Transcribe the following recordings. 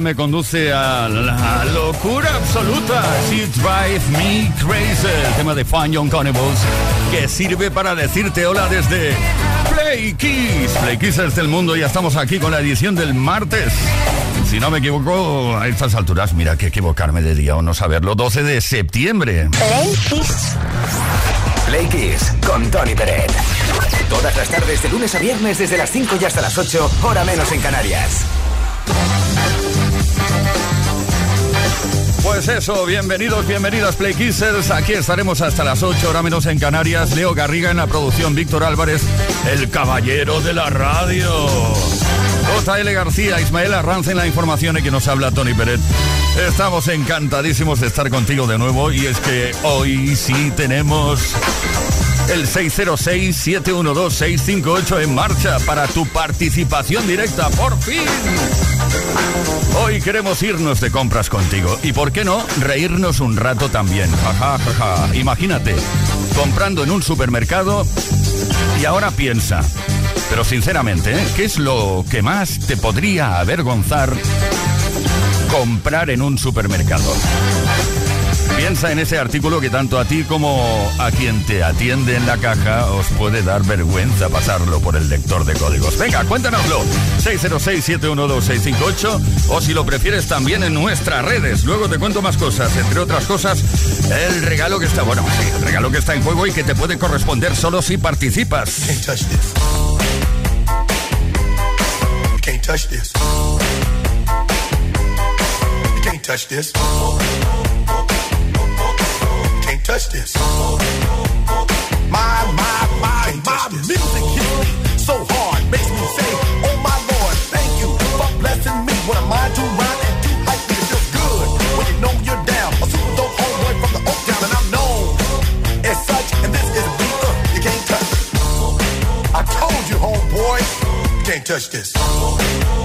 Me conduce a la locura absoluta. She Drives Me Crazy, el tema de Fun Young Cannibals, que sirve para decirte hola desde Play Kiss. Play Kissers del mundo, ya estamos aquí con la edición del martes. Si no me equivoco, a estas alturas, mira que equivocarme de día o no saberlo, 12 de septiembre. Play Kiss. Play Kiss con Tony Peret. Todas las tardes de lunes a viernes desde las 5 y hasta las 8, hora menos en Canarias. Pues eso, bienvenidos, bienvenidas Play Kissers. Aquí estaremos hasta las 8 horas menos en Canarias. Leo Garriga en la producción, Víctor Álvarez, el caballero de la radio. J.L. García, Ismael Arranz en la información y que nos habla Tony Peret. Estamos encantadísimos de estar contigo de nuevo y es que hoy sí tenemos el 606-712-658 en marcha para tu participación directa. ¡Por fin! Hoy queremos irnos de compras contigo y, ¿por qué no, reírnos un rato también? Ja, Imagínate, comprando en un supermercado y ahora piensa, pero sinceramente, ¿eh? ¿qué es lo que más te podría avergonzar comprar en un supermercado? Piensa en ese artículo que tanto a ti como a quien te atiende en la caja os puede dar vergüenza pasarlo por el lector de códigos. Venga, cuéntanoslo. 606-712-658 o si lo prefieres también en nuestras redes. Luego te cuento más cosas. Entre otras cosas, El regalo que está, bueno, sí, el regalo que está en juego y que te puede corresponder solo si participas. Can't touch this. can't touch this. Can't touch this. My, my, my, my music hits me so hard, makes me say, Oh my Lord, thank you for blessing me. What am I to rhyme and hype me? It feels good when you know you're down. A super dope homeboy from the Oak Town, and I'm known as such. And this is uh, you can't touch. I told you, homeboy, you can't touch this.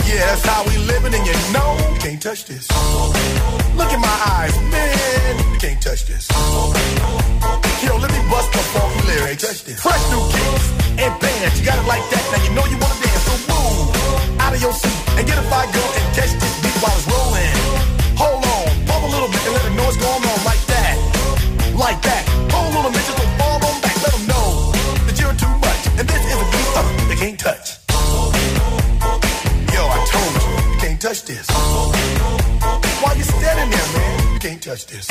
Yeah, that's how we living, and you know, can't touch this. Look in my eyes, man, you can't touch this. Funky lyrics. Fresh new kicks and bands, you got it like that. Now you know you wanna dance, so move out of your seat and get a fire girl and catch this beat while it's rolling. Hold on, pump a little bit and let them know what's going on like that, like that. Hold on a minute, just don't fall on back. Let them know that you're too much, and this is a beat uh, they can't touch. Yo, I told you, you can't touch this. Why you standing there, man? You can't touch this.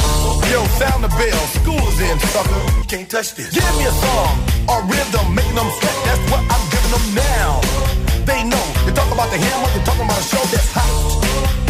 The bell. School is in, sucker. Can't touch this. Give me a song or rhythm, making them sweat. That's what I'm giving them now. They know. You talk about the hammer, you're talking about a show that's hot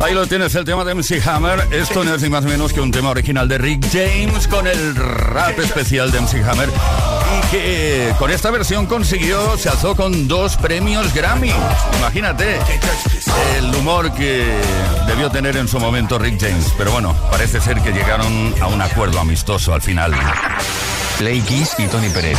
Ahí lo tienes, el tema de MC Hammer. Esto no es ni más ni menos que un tema original de Rick James con el rap especial de MC Hammer. Y que con esta versión consiguió, se alzó con dos premios Grammy. Imagínate el humor que debió tener en su momento Rick James. Pero bueno, parece ser que llegaron a un acuerdo amistoso al final. Play Kiss y Tony Pérez.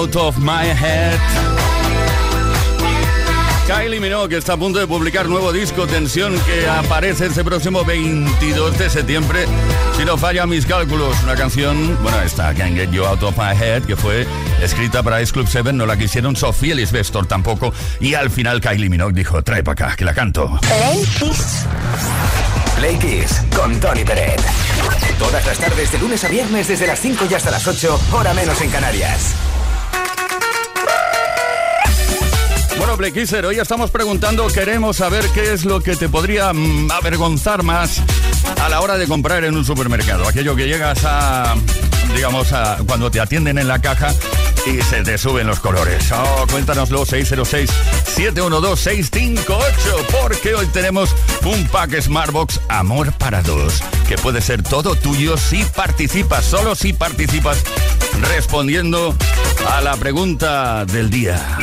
Out of My Head. Kylie Minogue está a punto de publicar nuevo disco Tensión que aparece este próximo 22 de septiembre. Si no falla mis cálculos, una canción, bueno, esta Can't Get You Out of My Head, que fue escrita para Ice Club 7, no la quisieron Sofía Lisbestor tampoco. Y al final Kylie Minogue dijo, trae para acá, que la canto. Play Kiss. Play Kiss con Tony Peret. Todas las tardes de lunes a viernes desde las 5 y hasta las 8, hora menos en Canarias. Bueno, Play Kisser, hoy estamos preguntando, queremos saber qué es lo que te podría mm, avergonzar más a la hora de comprar en un supermercado. Aquello que llegas a, digamos, a cuando te atienden en la caja y se te suben los colores. Oh, cuéntanoslo 606-712-658 porque hoy tenemos un pack Smartbox Amor para dos que puede ser todo tuyo si participas, solo si participas respondiendo a la pregunta del día.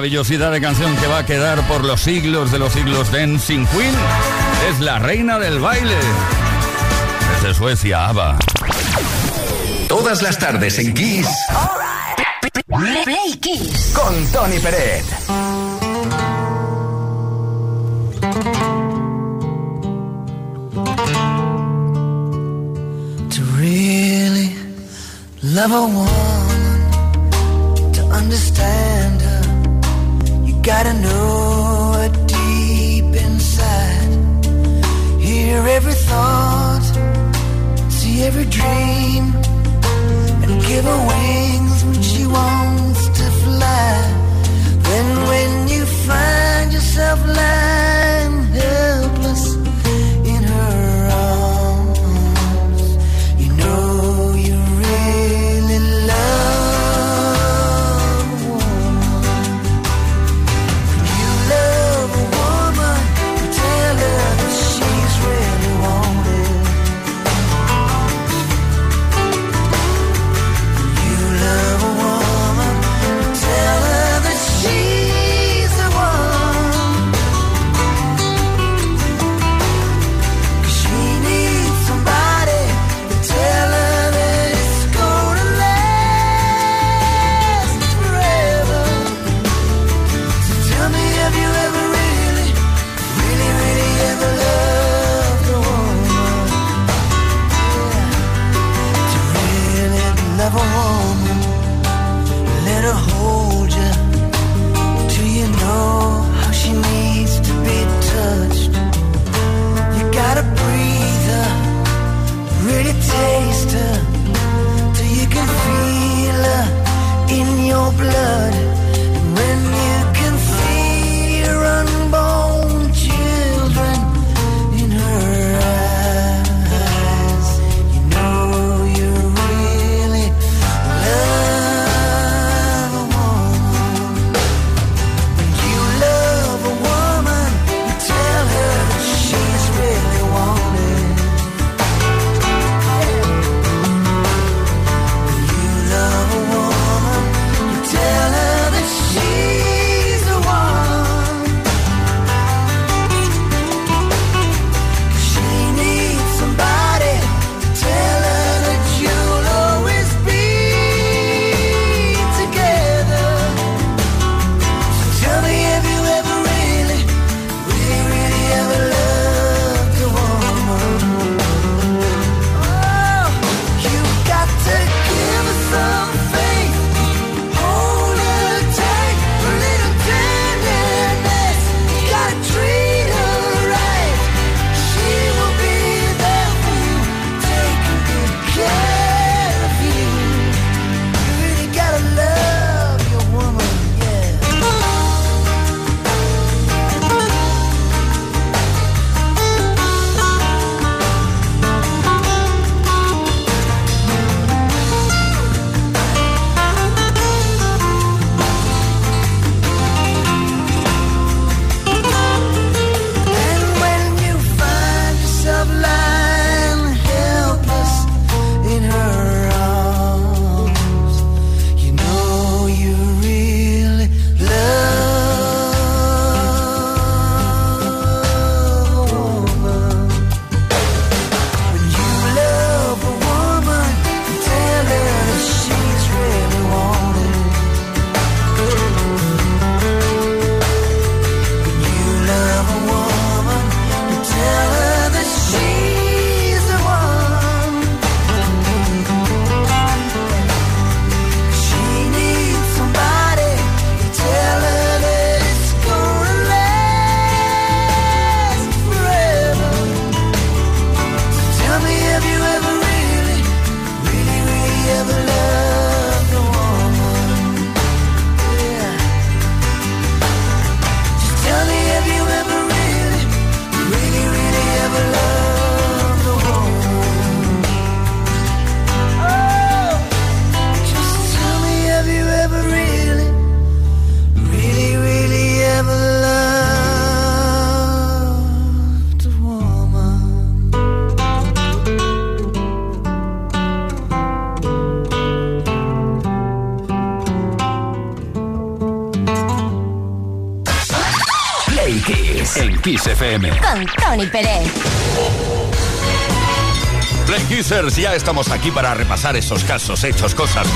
Maravillosidad de canción que va a quedar por los siglos de los siglos. Dancing Queen es la reina del baile. Desde Suecia, ABBA. Todas las tardes en Kiss Play Kiss. con Tony Peret. To really love a woman, to understand gotta know it deep inside. Hear every thought, see every dream, and give her wings when she wants to fly. Then when you find yourself lying ya estamos aquí para repasar esos casos, hechos, cosas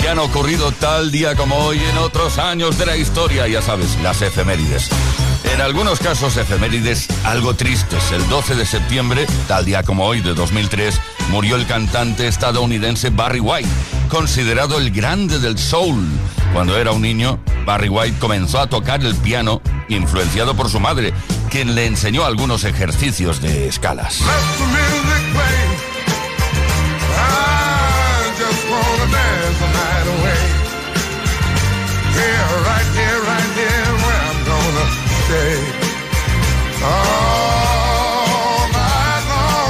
que han ocurrido tal día como hoy en otros años de la historia, ya sabes, las efemérides. En algunos casos efemérides algo tristes. El 12 de septiembre, tal día como hoy de 2003, murió el cantante estadounidense Barry White, considerado el grande del soul. Cuando era un niño, Barry White comenzó a tocar el piano, influenciado por su madre, quien le enseñó algunos ejercicios de escalas.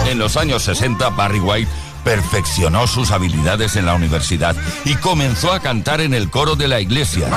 En los años 60, Barry White perfeccionó sus habilidades en la universidad y comenzó a cantar en el coro de la iglesia.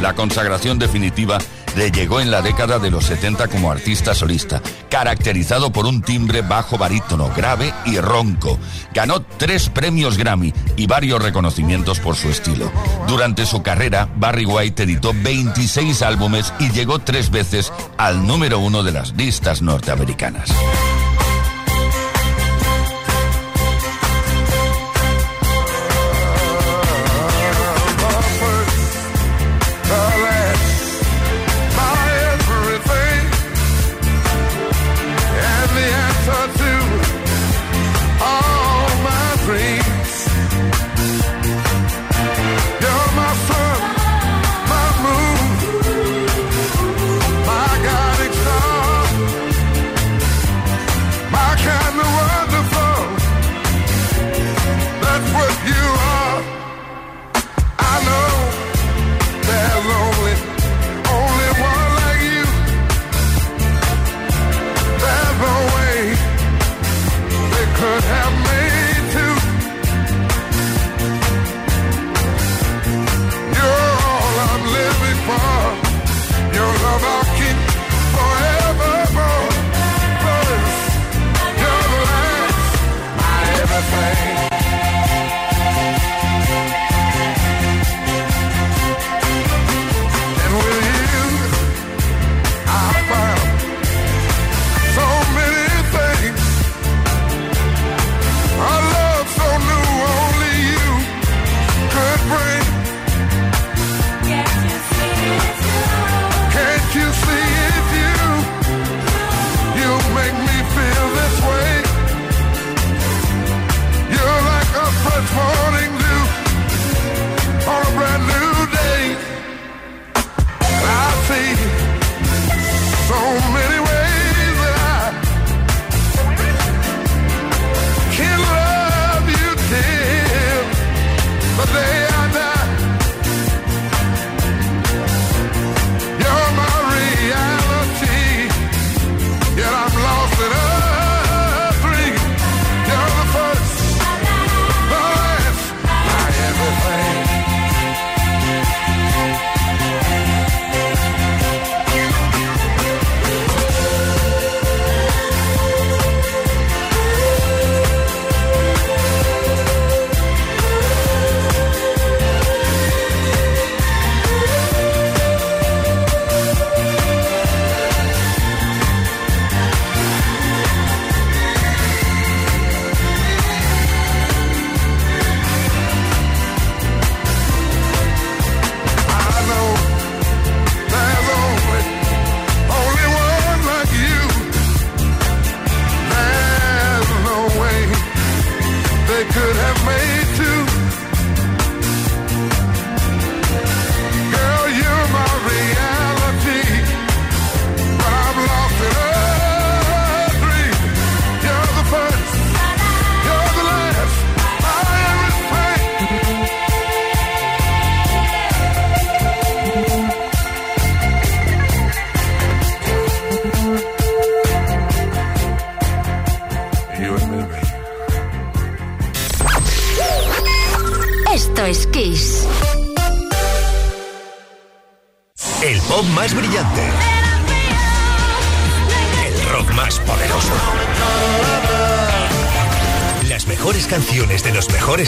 La consagración definitiva le llegó en la década de los 70 como artista solista, caracterizado por un timbre bajo barítono, grave y ronco. Ganó tres premios Grammy y varios reconocimientos por su estilo. Durante su carrera, Barry White editó 26 álbumes y llegó tres veces al número uno de las listas norteamericanas.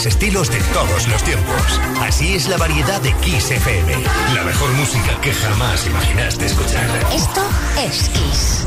estilos de todos los tiempos. Así es la variedad de Kiss FM. La mejor música que jamás imaginaste escuchar. Esto es Kiss.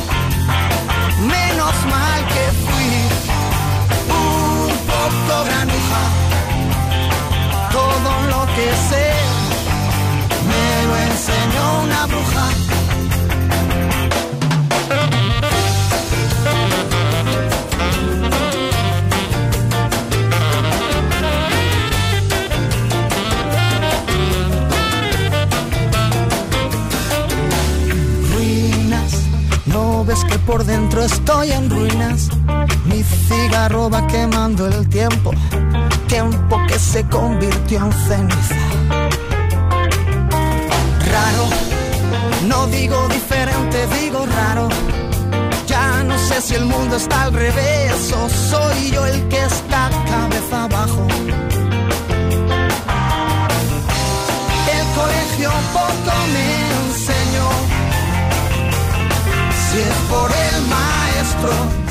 Menos mal que fui un poco granuja. Todo lo que sé cigarro va quemando el tiempo, tiempo que se convirtió en ceniza. Raro, no digo diferente, digo raro. Ya no sé si el mundo está al revés o soy yo el que está cabeza abajo. El colegio poco me enseñó. Si es por el maestro,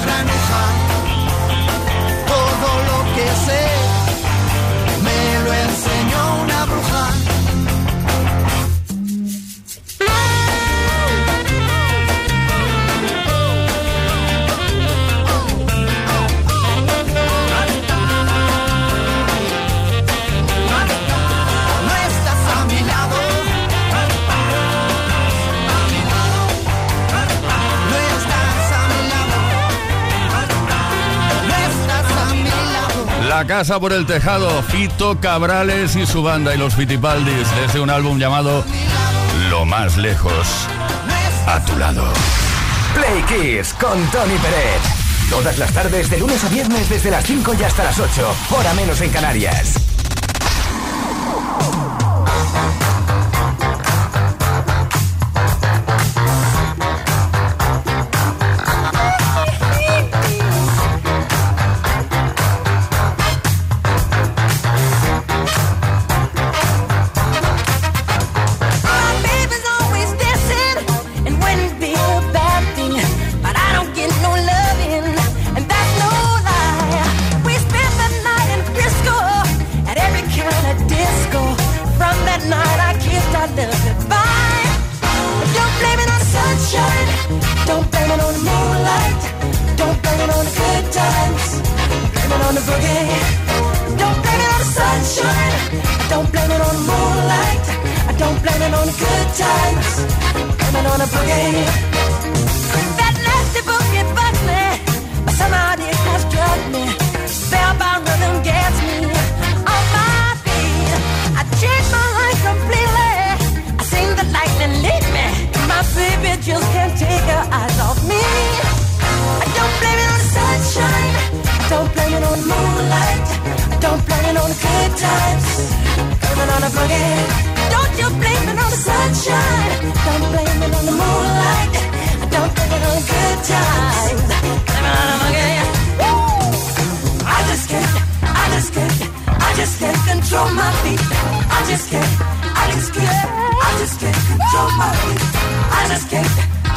Granuja. Todo lo que sé me lo enseñó una bruja. Casa por el tejado, Fito Cabrales y su banda y los Fitipaldis desde un álbum llamado Lo más lejos, a tu lado. Play Kiss con Tony Peret. Todas las tardes, de lunes a viernes, desde las 5 y hasta las 8, hora menos en Canarias. Good times. It on the boogie. Don't you blame it on the sunshine. Don't blame it on the moonlight. Don't blame it on the good times. It on the boogie. Woo! I just can't, I just can't, I just can't control my feet. I just can't, I just can't, I just can't control my feet. I just can't,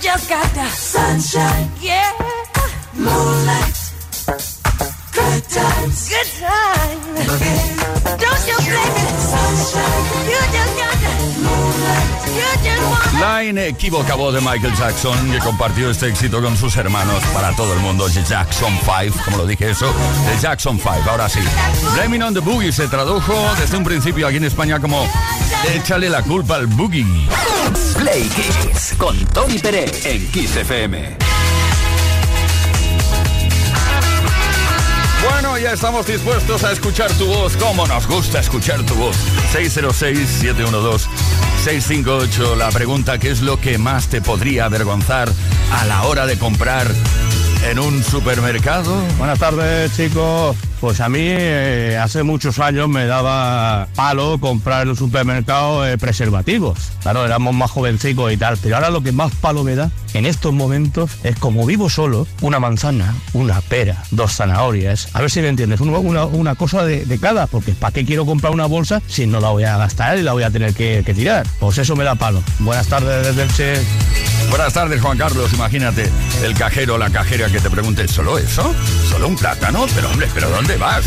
Just got the sunshine. Yeah. Moonlight. Good times. Good times. Don't you blame it. Sunshine. You just got the La inequívoca voz de Michael Jackson que compartió este éxito con sus hermanos para todo el mundo, The Jackson 5, como lo dije eso, The Jackson 5, ahora sí. Blaming on the Boogie se tradujo desde un principio aquí en España como Échale la culpa al Boogie. Play Kiss con Tony Pérez en Kiss FM. Bueno, ya estamos dispuestos a escuchar tu voz, como nos gusta escuchar tu voz. 606-712-658, la pregunta, ¿qué es lo que más te podría avergonzar a la hora de comprar en un supermercado? Buenas tardes, chicos. Pues a mí eh, hace muchos años me daba palo comprar en el supermercado eh, preservativos. Claro, éramos más jovencicos y tal, pero ahora lo que más palo me da en estos momentos es como vivo solo, una manzana, una pera, dos zanahorias. A ver si me entiendes, una, cosa de, cada, porque ¿para qué quiero comprar una bolsa si no la voy a gastar y la voy a tener que, que tirar? Pues eso me da palo. Buenas tardes desde el Che. Buenas tardes, Juan Carlos. Imagínate el cajero o la cajera que te pregunte, ¿solo eso? ¿Solo un plátano? Pero hombre, ¿pero dónde vas?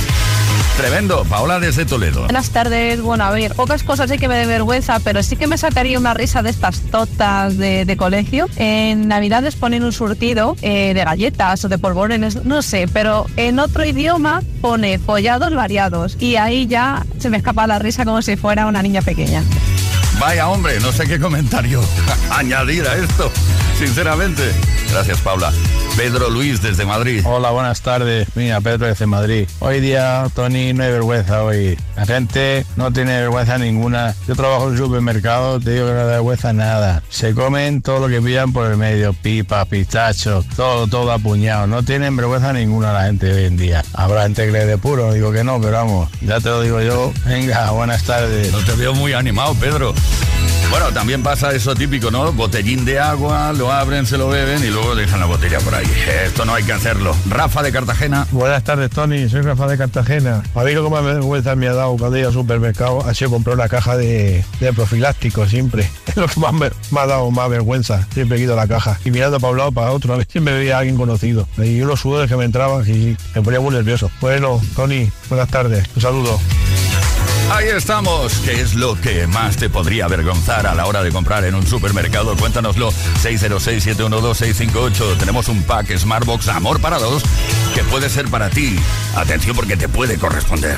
Tremendo. Paola desde Toledo. Buenas tardes, bueno, a ver, pocas cosas sí que me de vergüenza, pero sí que me sacaría una risa de estas totas de, de colegio. En Navidades ponen un surtido eh, de galletas o de polvorones, no sé, pero en otro idioma pone follados variados y ahí ya se me escapa la risa como si fuera una niña pequeña. Vaya hombre, no sé qué comentario añadir a esto, sinceramente. Gracias, Paula. Pedro Luis desde Madrid. Hola, buenas tardes. Mira, Pedro desde Madrid. Hoy día, Tony, no hay vergüenza hoy. La gente no tiene vergüenza ninguna. Yo trabajo en un supermercado, te digo que no da vergüenza nada. Se comen todo lo que pillan por el medio, pipas, pistachos, todo, todo apuñado. No tienen vergüenza ninguna la gente hoy en día. Habrá gente que le dé puro, digo que no, pero vamos, ya te lo digo yo. Venga, buenas tardes. No te veo muy animado, Pedro. Bueno, también pasa eso típico, ¿no? Botellín de agua, lo abren, se lo beben y luego dejan la botella por ahí. Esto no hay que hacerlo. Rafa de Cartagena. Buenas tardes, Tony. Soy Rafa de Cartagena. A mí lo que más vergüenza me ha dado cuando he ido al supermercado ha sido comprar una caja de, de profiláctico siempre. Es lo que más me, ha dado más vergüenza. Siempre he ido a la caja. Y mirando para un lado, para otro, a si me veía alguien conocido. Y yo los sudores que me entraban y me ponía muy nervioso. Bueno, Tony, buenas tardes. Un saludo. Ahí estamos. ¿Qué es lo que más te podría avergonzar a la hora de comprar en un supermercado? Cuéntanoslo. 606-712-658. Tenemos un pack Smartbox Amor para dos que puede ser para ti. Atención porque te puede corresponder.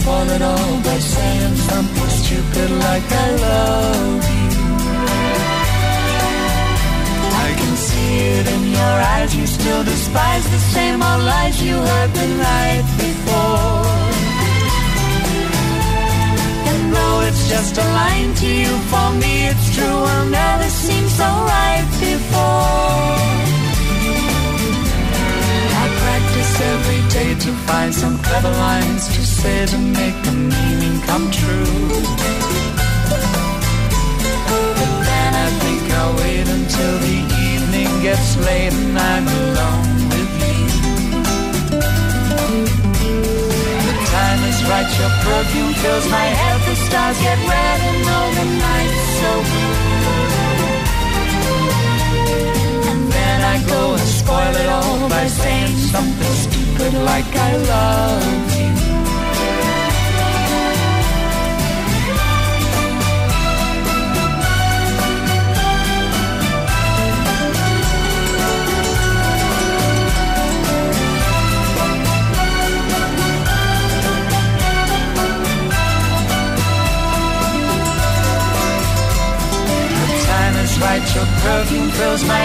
spoiling all by saying something stupid like I love you. I can see it in your eyes, you still despise the same old lies you heard the night before. And though it's just a line to you, for me it's true, I'll never seem so right before. every day to find some clever lines to say to make the meaning come true. But then I think I'll wait until the evening gets late and I'm alone with you. The time is right, your perfume fills my head, the stars get red and all the nights so blue. I go and spoil it all by saying something stupid like I love you. Your perfume fills my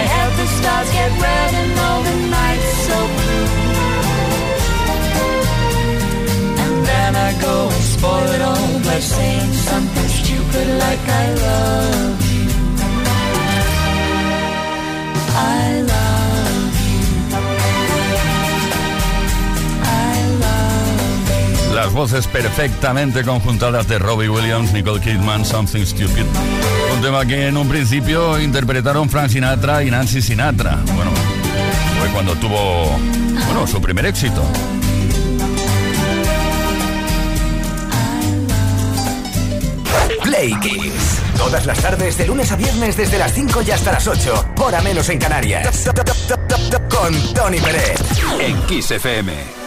perfectamente conjuntadas de Robbie Williams, Nicole Kidman, Something Stupid. Un tema que en un principio interpretaron Frank Sinatra y Nancy Sinatra. Bueno, fue cuando tuvo bueno, su primer éxito. Play Kids. Todas las tardes, de lunes a viernes, desde las 5 y hasta las 8. Hora menos en Canarias. Con Tony Pérez. En Kiss FM.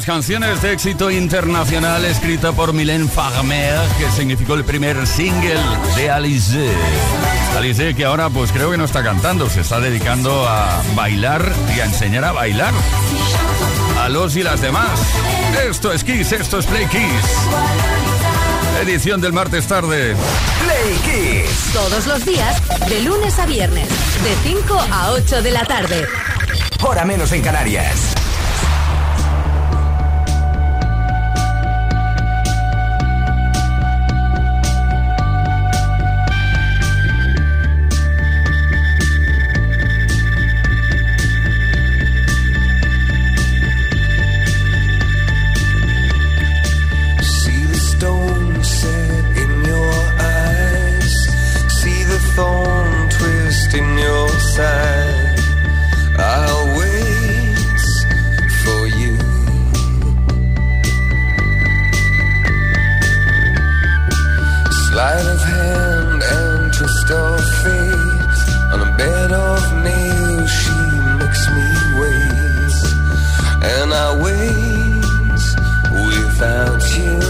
Las canciones de éxito internacional escrita por Mylène Farmer, que significó el primer single de Alice. Alice que ahora pues creo que no está cantando, se está dedicando a bailar y a enseñar a bailar a los y las demás. Esto es Kiss, esto es Play Kiss. Edición del martes tarde. Play Kiss. Todos los días, de lunes a viernes, de 5 a 8 de la tarde. Hora menos en Canarias. And I wait without you.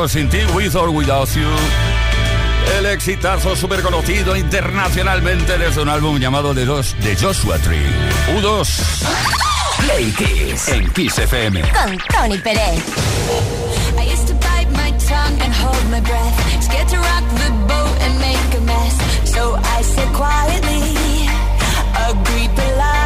Or Contigo, sin ti, with or without you. El exitazo súper conocido internacionalmente desde un álbum llamado The, Dos, de Joshua Tree. U2. Play Kiss. En Kiss FM. Con Tony Pérez. I used to bite my tongue and hold my breath. Scared to rock the boat and make a mess. So I said quietly, agreed politely.